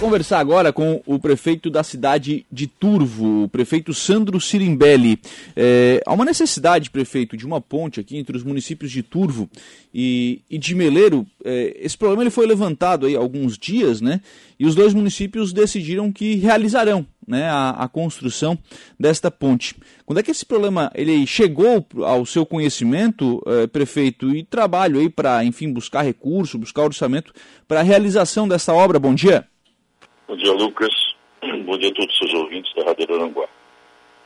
conversar agora com o prefeito da cidade de Turvo, o prefeito Sandro Sirimbelli. É, há uma necessidade, prefeito, de uma ponte aqui entre os municípios de Turvo e, e de Meleiro. É, esse problema ele foi levantado aí há alguns dias, né? E os dois municípios decidiram que realizarão né, a, a, construção desta ponte. Quando é que esse problema ele chegou ao seu conhecimento, eh, prefeito, e trabalho aí para, enfim, buscar recurso, buscar orçamento para a realização dessa obra? Bom dia. Bom dia, Lucas. Bom dia a todos os seus ouvintes da Rádio Aranguá.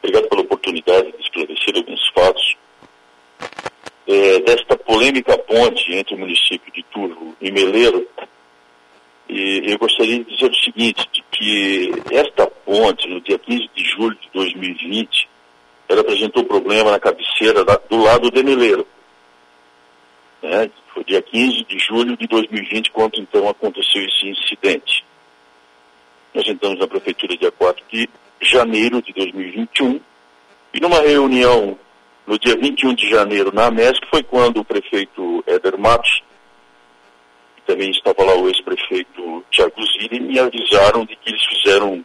Obrigado pela oportunidade de esclarecer alguns fatos é, desta polêmica ponte entre o município de Turvo e Meleiro e eu gostaria de dizer o seguinte, que esta ponte, no dia 15 de julho de 2020, ela apresentou problema na cabeceira da, do lado de Meleiro. Né? Foi dia 15 de julho de 2020 quando então aconteceu esse incidente. Nós entramos na prefeitura dia 4 de janeiro de 2021 e numa reunião no dia 21 de janeiro na MESC foi quando o prefeito Éder Matos também estava lá o ex-prefeito Tiago Zilli, e me avisaram de que eles fizeram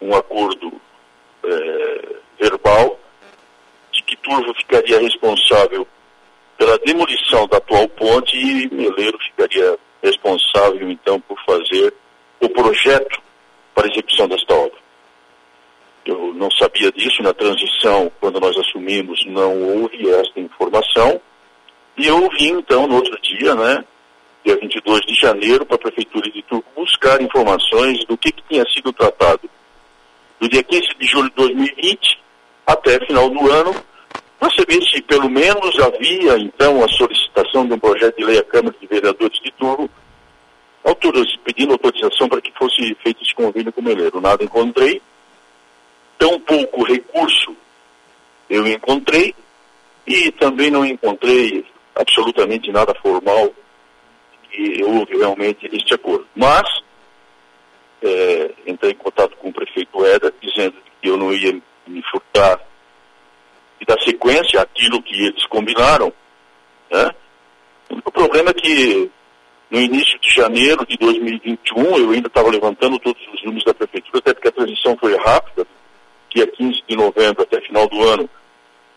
um acordo é, verbal de que Turvo ficaria responsável pela demolição da atual ponte e Meleiro ficaria responsável, então, por fazer o projeto para a execução desta obra. Eu não sabia disso na transição, quando nós assumimos, não houve esta informação. E eu ouvi, então, no outro dia, né, dia 22 de janeiro, para a Prefeitura de Turco buscar informações do que, que tinha sido tratado do dia 15 de julho de 2020 até final do ano, para saber se pelo menos havia então a solicitação de um projeto de lei à Câmara de Vereadores de Turvo, pedindo autorização para que fosse feito esse convênio com o Meleiro. Nada encontrei, tão pouco recurso eu encontrei e também não encontrei absolutamente nada formal que houve realmente este acordo. Mas, é, entrei em contato com o prefeito Eda, dizendo que eu não ia me furtar e dar sequência àquilo que eles combinaram. Né? O problema é que no início de janeiro de 2021, eu ainda estava levantando todos os números da prefeitura, até porque a transição foi rápida, dia 15 de novembro até final do ano,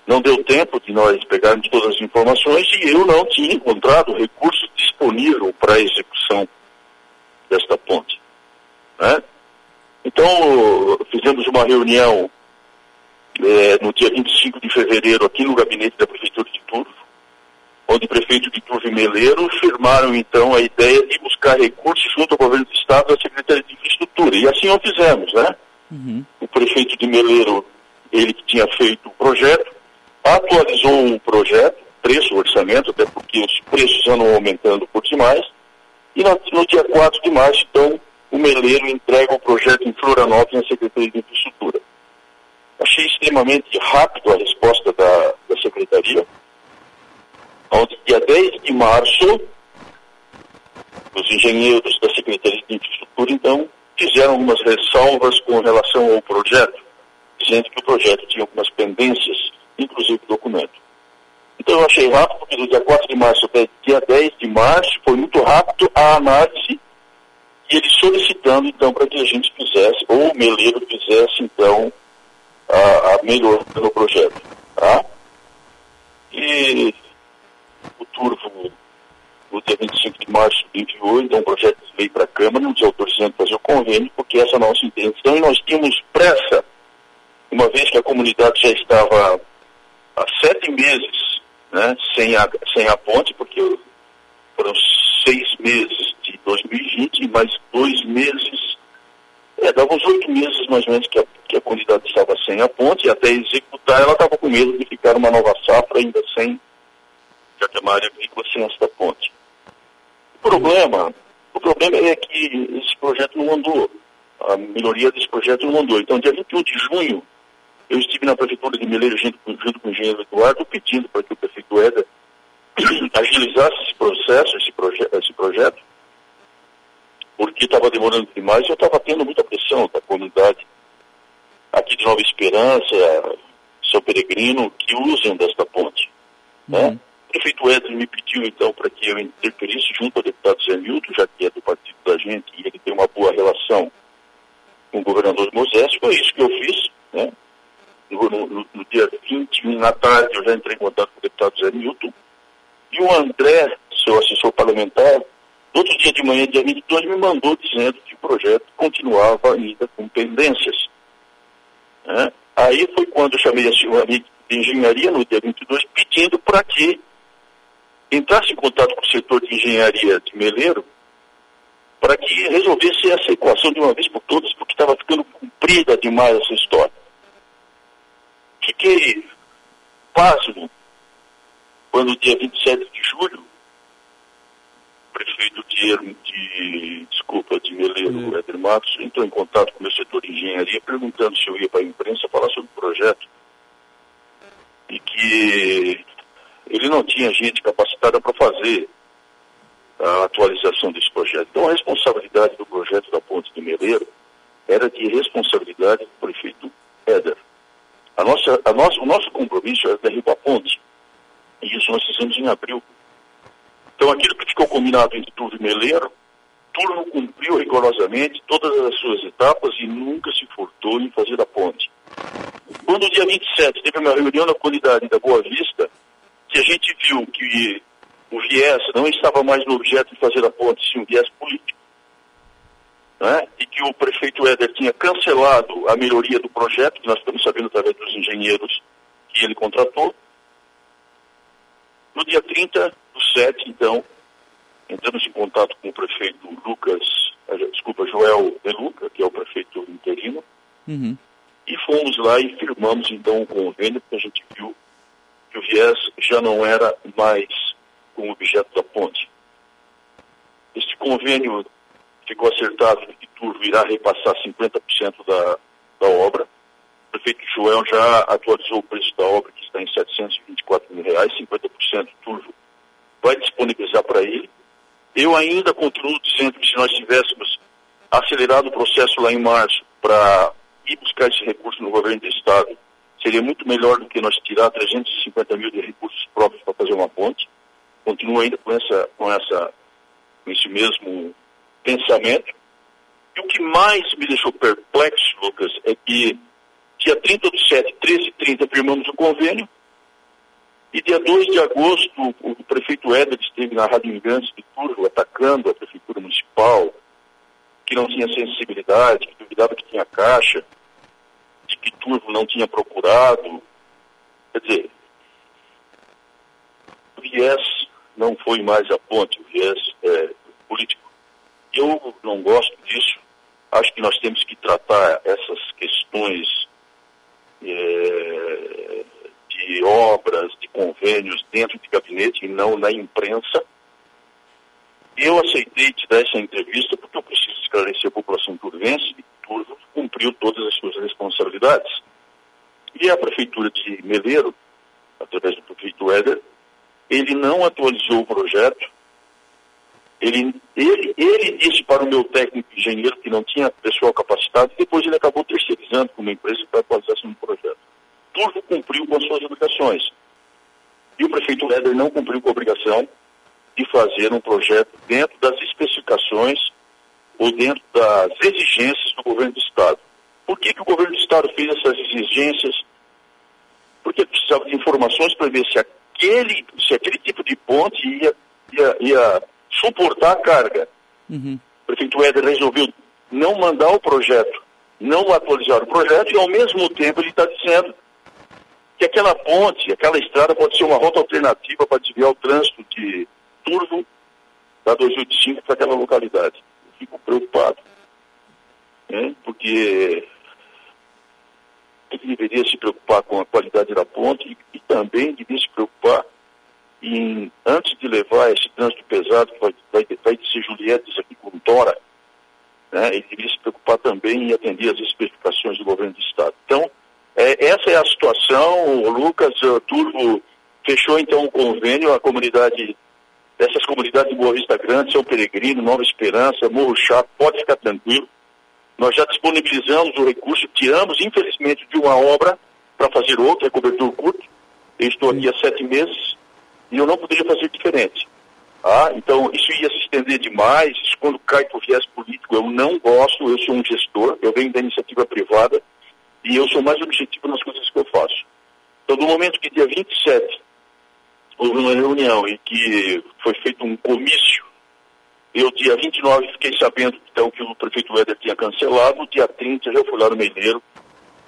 não deu tempo de nós pegarmos todas as informações e eu não tinha encontrado recurso disponível para a execução desta ponte. Né? Então, fizemos uma reunião é, no dia 25 de fevereiro aqui no gabinete da Prefeitura de Turvo, onde o prefeito de Turvo e Meleiro firmaram então a ideia de buscar recursos junto ao governo do Estado e à Secretaria de Infraestrutura. E assim o fizemos, né? Uhum. O prefeito de Meleiro, ele que tinha feito o projeto, atualizou o projeto, preço, orçamento, até porque os preços andam aumentando por demais, e no, no dia 4 de março, então, o Meleiro entrega o projeto em Florianópolis na Secretaria de Infraestrutura. Achei extremamente rápido a resposta da, da Secretaria, onde dia 10 de março, os engenheiros da Secretaria de Infraestrutura, então, fizeram algumas ressalvas com relação ao projeto, dizendo que o projeto tinha algumas pendências inclusive documento. Então eu achei rápido, porque do dia 4 de março até dia 10 de março foi muito rápido a análise e ele solicitando então para que a gente fizesse, ou o Meleiro fizesse então a, a melhoria no projeto. Tá? E o Turvo, no dia 25 de março, enviou então um projeto de lei para a Câmara, nos autorizando fazer o convênio, porque essa é a nossa intenção, e nós tínhamos pressa, uma vez que a comunidade já estava há sete meses né, sem, a, sem a ponte, porque foram seis meses de 2020 e mais dois meses, é, dava uns oito meses mais ou menos que a, que a comunidade estava sem a ponte, e até executar ela estava com medo de ficar uma nova safra ainda sem, já que é uma área agrícola sem esta ponte. Problema, o problema é que esse projeto não andou, a melhoria desse projeto não andou. Então, dia 21 de junho, eu estive na prefeitura de Meleiro junto, junto com o engenheiro Eduardo pedindo para que o prefeito Éder agilizasse esse processo, esse, proje esse projeto, porque estava demorando demais eu estava tendo muita pressão da comunidade aqui de Nova Esperança, São Peregrino, que usam desta ponte. Né? Prefeito Edson me pediu, então, para que eu interferisse junto ao deputado Zé Milton, já que é do partido da gente, e ele tem uma boa relação com o governador Moisés, foi isso que eu fiz, né? No, no, no, dia 21, na tarde, eu já entrei em contato com o deputado Zé Milton, e o André, seu assessor parlamentar, outro dia de manhã, dia 22, me mandou dizendo que o projeto continuava ainda com pendências. Né? Aí foi quando eu chamei a senhora de engenharia, no dia 22, pedindo para que entrasse em contato com o setor de engenharia de Meleiro para que resolvesse essa equação de uma vez por todas, porque estava ficando comprida demais essa história. Fiquei pasmo quando, dia 27 de julho, o prefeito de, de desculpa, de Meleiro, é. Éder Matos, entrou em contato com o meu setor de engenharia, perguntando se eu ia para a imprensa falar sobre o projeto. E que ele não tinha gente capacitada para fazer a atualização desse projeto. Então, a responsabilidade do projeto da Ponte de Meleiro era de responsabilidade do prefeito Éder. A nossa, a nossa, o nosso compromisso era derrubar a ponte. E isso nós fizemos em abril. Então, aquilo que ficou combinado entre Turvo e Meleiro, Turvo cumpriu rigorosamente todas as suas etapas e nunca se furtou em fazer a ponte. Quando, no dia 27, teve uma reunião na comunidade da Boa Vista, que a gente viu que o viés não estava mais no objeto de fazer a ponte, sim um viés político. Né? E que o prefeito Éder tinha cancelado a melhoria do projeto, que nós estamos sabendo através dos engenheiros que ele contratou. No dia 30 do 7, então, entramos em contato com o prefeito Lucas, eh, desculpa, Joel De Luca, que é o prefeito interino, uhum. e fomos lá e firmamos então o convênio, porque a gente viu que o viés já não era mais o objeto da ponte. Este convênio ficou acertado que Turvo irá repassar 50% da, da obra. O prefeito Joel já atualizou o preço da obra, que está em 724 mil reais, 50% Turvo vai disponibilizar para ele. Eu ainda continuo dizendo que se nós tivéssemos acelerado o processo lá em março para ir buscar esse recurso no governo do Estado, seria muito melhor do que nós tirar 350 mil de recursos próprios para fazer uma ponte. Continuo ainda com, essa, com, essa, com esse mesmo pensamento. E o que mais me deixou perplexo, Lucas, é que dia 30 do 7, 13 e 30, firmamos o convênio, e dia 2 de agosto, o, o prefeito Éder esteve na Rádio Imigrantes de Turvo atacando a prefeitura municipal, que não tinha sensibilidade, que duvidava que tinha caixa, Turvo não tinha procurado. Quer dizer, viés não foi mais a ponte, o viés é, político. Eu não gosto disso. Acho que nós temos que tratar essas questões é, de obras, de convênios dentro de gabinete e não na imprensa. Eu aceitei te dar essa entrevista porque eu preciso esclarecer a população turvense Turvo cumpriu todas as suas responsabilidades. E a Prefeitura de Meleiro, através do prefeito Éder, ele não atualizou o projeto. Ele, ele, ele disse para o meu técnico engenheiro que não tinha pessoal capacitado e depois ele acabou terceirizando com uma empresa para atualização do projeto. Tudo cumpriu com as suas obrigações. E o prefeito Leder não cumpriu com a obrigação de fazer um projeto dentro das especificações ou dentro das exigências do governo do Estado. Por que, que o governo do Estado fez essas exigências? Porque precisava de informações para ver se aquele, se aquele tipo de ponte ia, ia, ia suportar a carga. Uhum. O prefeito Éder resolveu não mandar o projeto, não atualizar o projeto e ao mesmo tempo ele está dizendo que aquela ponte, aquela estrada pode ser uma rota alternativa para desviar o trânsito de Turvo da 285 para aquela localidade. Fico preocupado, né? porque ele deveria se preocupar com a qualidade da ponte e, e também deveria se preocupar em, antes de levar esse trânsito pesado que vai, vai, vai de ser Julietes aqui com Tora, né, ele deveria se preocupar também em atender as especificações do governo do Estado. Então, é, essa é a situação. O Lucas o Turbo fechou então o convênio, a comunidade, essas comunidades de Boa Vista Grande, São Peregrino, Nova Esperança, Morro Chato, pode ficar tranquilo nós já disponibilizamos o recurso, tiramos, infelizmente, de uma obra para fazer outra, é cobertura curto. Eu estou aqui há sete meses e eu não poderia fazer diferente. Ah, então, isso ia se estender demais, isso quando cai por viés político, eu não gosto, eu sou um gestor, eu venho da iniciativa privada e eu sou mais objetivo nas coisas que eu faço. Então, no momento que dia 27 houve uma reunião em que foi feito um comício, eu dia 29 fiquei sabendo então, que o prefeito Éder tinha cancelado, dia 30 já fui lá no Meireiro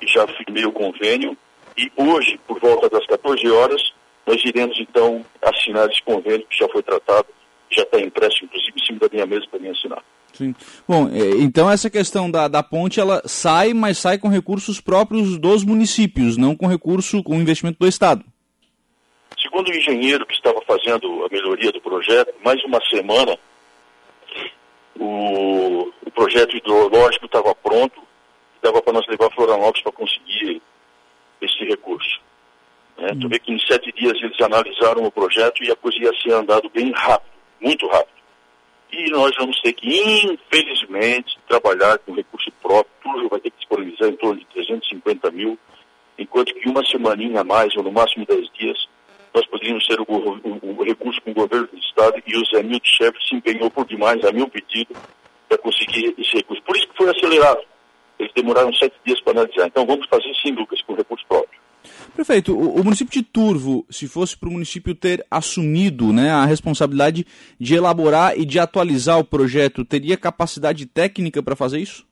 e já firmei o convênio, e hoje, por volta das 14 horas, nós iremos então assinar esse convênio que já foi tratado, já está impresso inclusive em cima da minha mesa para mim assinar. Sim. Bom, é, então essa questão da, da ponte, ela sai, mas sai com recursos próprios dos municípios, não com recurso, com investimento do Estado. Segundo o engenheiro que estava fazendo a melhoria do projeto, mais uma semana, o, o projeto hidrológico estava pronto, dava para nós levar Florianópolis para conseguir esse recurso. Né? Tu vê que em sete dias eles analisaram o projeto e a coisa ia ser andado bem rápido, muito rápido. E nós vamos ter que, infelizmente, trabalhar com recurso próprio. Tudo vai ter que disponibilizar em torno de 350 mil, enquanto que uma semaninha a mais, ou no máximo 10 dias, nós poderíamos ter o, o, o recurso com o governo do Estado e o Zé Milton Chefe se empenhou por demais, a meu pedido, para conseguir esse recurso. Por isso que foi acelerado. Eles demoraram sete dias para analisar. Então vamos fazer sim, Lucas, com recurso próprio. Prefeito, o, o município de Turvo, se fosse para o município ter assumido né, a responsabilidade de elaborar e de atualizar o projeto, teria capacidade técnica para fazer isso?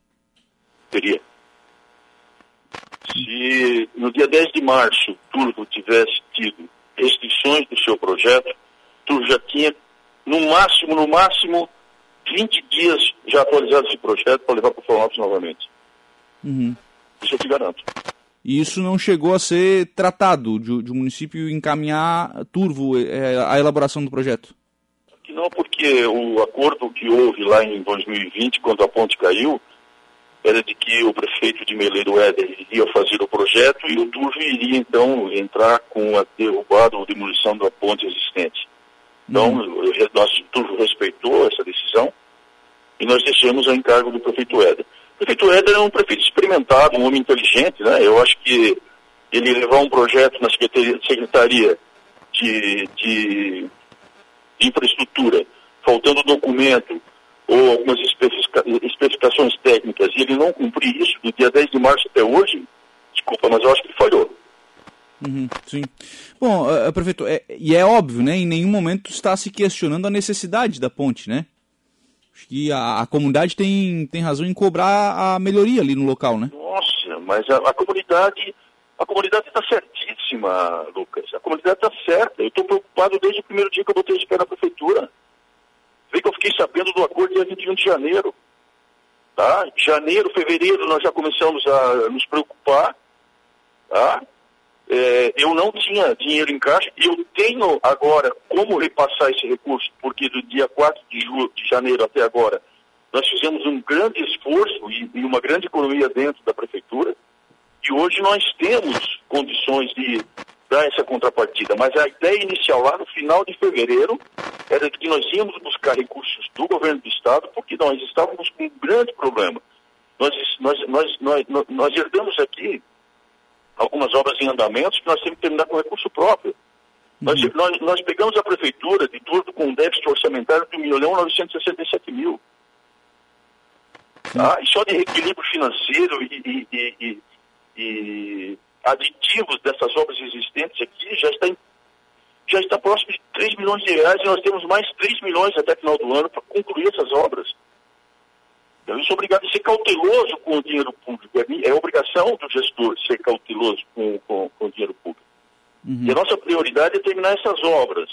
Teria. Se no dia 10 de março Turvo tivesse tido restrições do seu projeto, Turvo já tinha, no máximo, no máximo, 20 dias já atualizado esse projeto para levar para o Florianópolis novamente. Uhum. Isso eu te garanto. E isso não chegou a ser tratado de, de o município encaminhar turvo é, a elaboração do projeto? Que não, porque o acordo que houve lá em 2020, quando a ponte caiu, era de que o prefeito de Meleiro Éder iria fazer o projeto e o Turvo iria então entrar com a derrubada ou demolição da ponte existente. Então, uhum. nós, o Turvo respeitou essa decisão e nós deixamos a encargo do prefeito Éder. O prefeito Éder é um prefeito experimentado, um homem inteligente, né? Eu acho que ele levar um projeto na Secretaria de, de, de Infraestrutura, faltando documento ou algumas especificações técnicas, e ele não cumprir isso do dia 10 de março até hoje, desculpa, mas eu acho que ele falhou. Uhum, sim. Bom, uh, prefeito, é, e é óbvio, né? Em nenhum momento está se questionando a necessidade da ponte, né? Acho que a, a, comunidade tem, tem razão em cobrar a melhoria ali no local, né? Nossa, mas a, a comunidade a comunidade está certíssima, Lucas. A comunidade está certa. Eu estou preocupado desde o primeiro dia que eu botei de pé na prefeitura. Vê que eu fiquei sabendo do acordo dia 21 de janeiro. Tá? Janeiro, fevereiro, nós já começamos a nos preocupar. Tá? é, eu não tinha dinheiro em caixa eu tenho agora como repassar esse recurso, porque do dia 4 de, julho, de janeiro até agora nós fizemos um grande esforço e, e uma grande economia dentro da prefeitura e hoje nós temos condições de dar essa contrapartida. Mas a ideia inicial lá no final de fevereiro era de que nós íamos buscar recursos do governo do estado porque nós estávamos com um grande problema. Nós, nós, nós, nós, nós herdamos aqui algumas obras em andamento que nós temos que terminar com recurso próprio. Uhum. Nós, nós, nós, pegamos a prefeitura de tudo com um déficit orçamentário de 1 milhão 967 mil. Tá? E só de reequilíbrio financeiro e, e, e, e, aditivos dessas obras existentes aqui já está, em, já está próximo de 3 milhões de reais e nós temos mais 3 milhões até final do ano para concluir essas obras. Eu sou obrigado a ser cauteloso com o dinheiro público. É, é obrigação do gestor ser cauteloso com, com, com o dinheiro público. Uhum. E a nossa prioridade é terminar essas obras.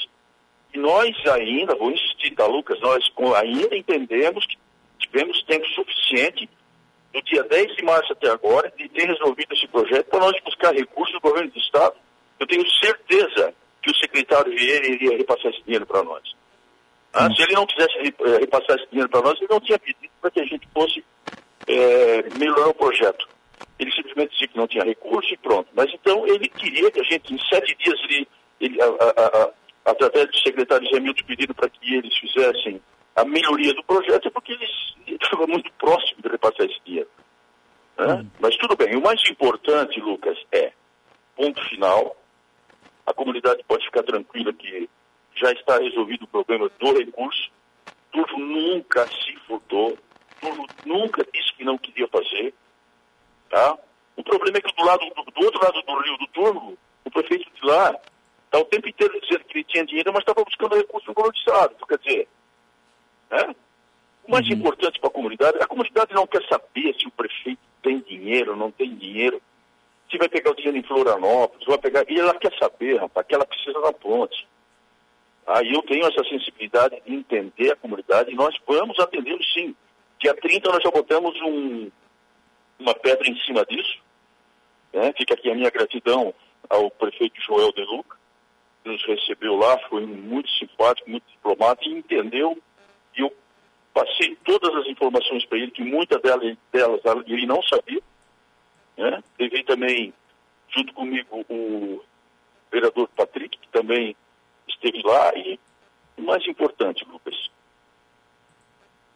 E nós ainda, vou insistir, tá, Lucas? Nós ainda entendemos que tivemos tempo suficiente, do dia 10 de março até agora, de ter resolvido esse projeto para nós buscar recursos do governo do Estado. Eu tenho certeza que o secretário Vieira iria repassar esse dinheiro para nós. Ah, se ele não quisesse eh, repassar esse dinheiro para nós, ele não tinha pedido para que a gente fosse é, melhorar o projeto. Ele simplesmente disse que não tinha recurso e pronto. Mas então ele queria que a gente, em sete dias, ele, ele a, a, a, através do secretário Zé Milton, pedindo para que eles fizessem a melhoria do projeto, é porque eles estavam muito próximos de repassar esse dinheiro. Né? Hum. Mas tudo bem. O mais importante, Lucas, é, ponto final, a comunidade pode ficar tranquila que já está resolvido o problema do recurso. Turvo nunca se furtou, Turvo nunca disse que não queria fazer. Tá? O problema é que do, lado, do, do outro lado do rio do Turvo, o prefeito de lá está o tempo inteiro dizendo que ele tinha dinheiro, mas estava buscando recurso no. Então, quer dizer, mais uhum. importante para a comunidade, a comunidade não quer saber se o prefeito tem dinheiro, não tem dinheiro, se vai pegar o dinheiro em Florianópolis, vai pegar. E ela quer saber, rapaz, que ela precisa da ponte. Aí eu tenho essa sensibilidade de entender a comunidade e nós vamos atendê-los sim. Dia 30 nós já botamos um, uma pedra em cima disso. Né? Fica aqui a minha gratidão ao prefeito Joel De Luca, que nos recebeu lá, foi muito simpático, muito diplomático e entendeu. E eu passei todas as informações para ele, que muitas delas, delas ele não sabia. Né? Levei também, junto comigo, o vereador Patrick, que também esteve lá. E o mais importante, Lucas,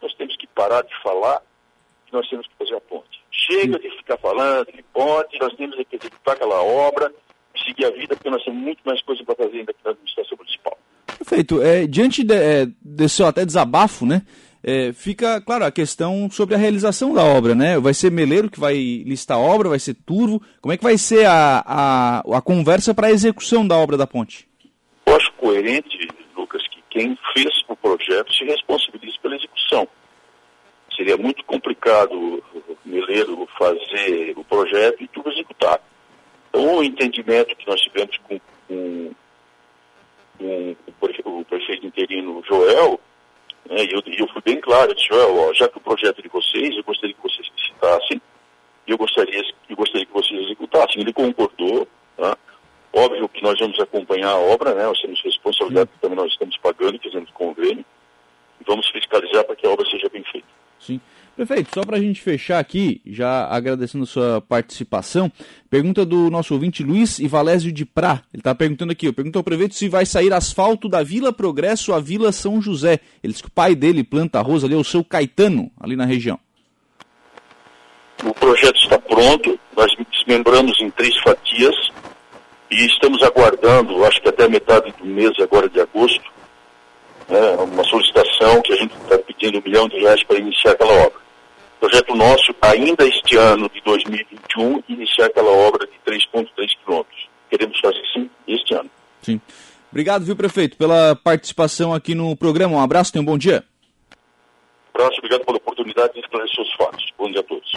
nós temos que parar de falar que nós temos que fazer a ponte. Chega de ficar falando de ponte, nós temos que executar aquela obra seguir a vida, porque nós temos muito mais coisa para fazer ainda aqui na administração municipal. Perfeito. É, diante de, é, desse até desabafo, né? É, fica, claro, a questão sobre a realização da obra, né? Vai ser Meleiro que vai listar a obra, vai ser Turvo. Como é que vai ser a, a, a conversa para a execução da obra da ponte? Eu acho coerente, Lucas, que quem fez o projeto se responsabilize pela execução. Seria muito complicado Meleiro fazer o projeto e tudo executar. Então, o entendimento que nós tivemos com, com, com o prefeito interino Joel né? E eu, eu fui bem claro, eu disse, ó, já que o projeto de vocês, eu gostaria que vocês licitassem, e eu gostaria, eu gostaria que vocês executassem. Ele concordou, tá? Óbvio que nós vamos acompanhar a obra, né? Nós temos responsabilidade, Sim. também nós estamos pagando, fazendo convênio, e vamos fiscalizar para que a obra seja bem feita. Sim. Prefeito, só para a gente fechar aqui, já agradecendo sua participação, pergunta do nosso ouvinte Luiz Ivalésio de Prá. Ele está perguntando aqui, pergunta ao prefeito se vai sair asfalto da Vila Progresso à Vila São José. Ele diz que o pai dele planta arroz ali, é o seu Caetano, ali na região. O projeto está pronto, nós desmembramos em três fatias e estamos aguardando, acho que até a metade do mês agora de agosto, né, uma solicitação que a gente está pedindo um milhão de reais para iniciar aquela obra. Projeto nosso, ainda este ano de 2021, iniciar aquela obra de 3,3 quilômetros. Queremos fazer sim este ano. Sim. Obrigado, viu, prefeito, pela participação aqui no programa. Um abraço, tenha um bom dia. Um abraço, obrigado pela oportunidade de esclarecer os fatos. Bom dia a todos.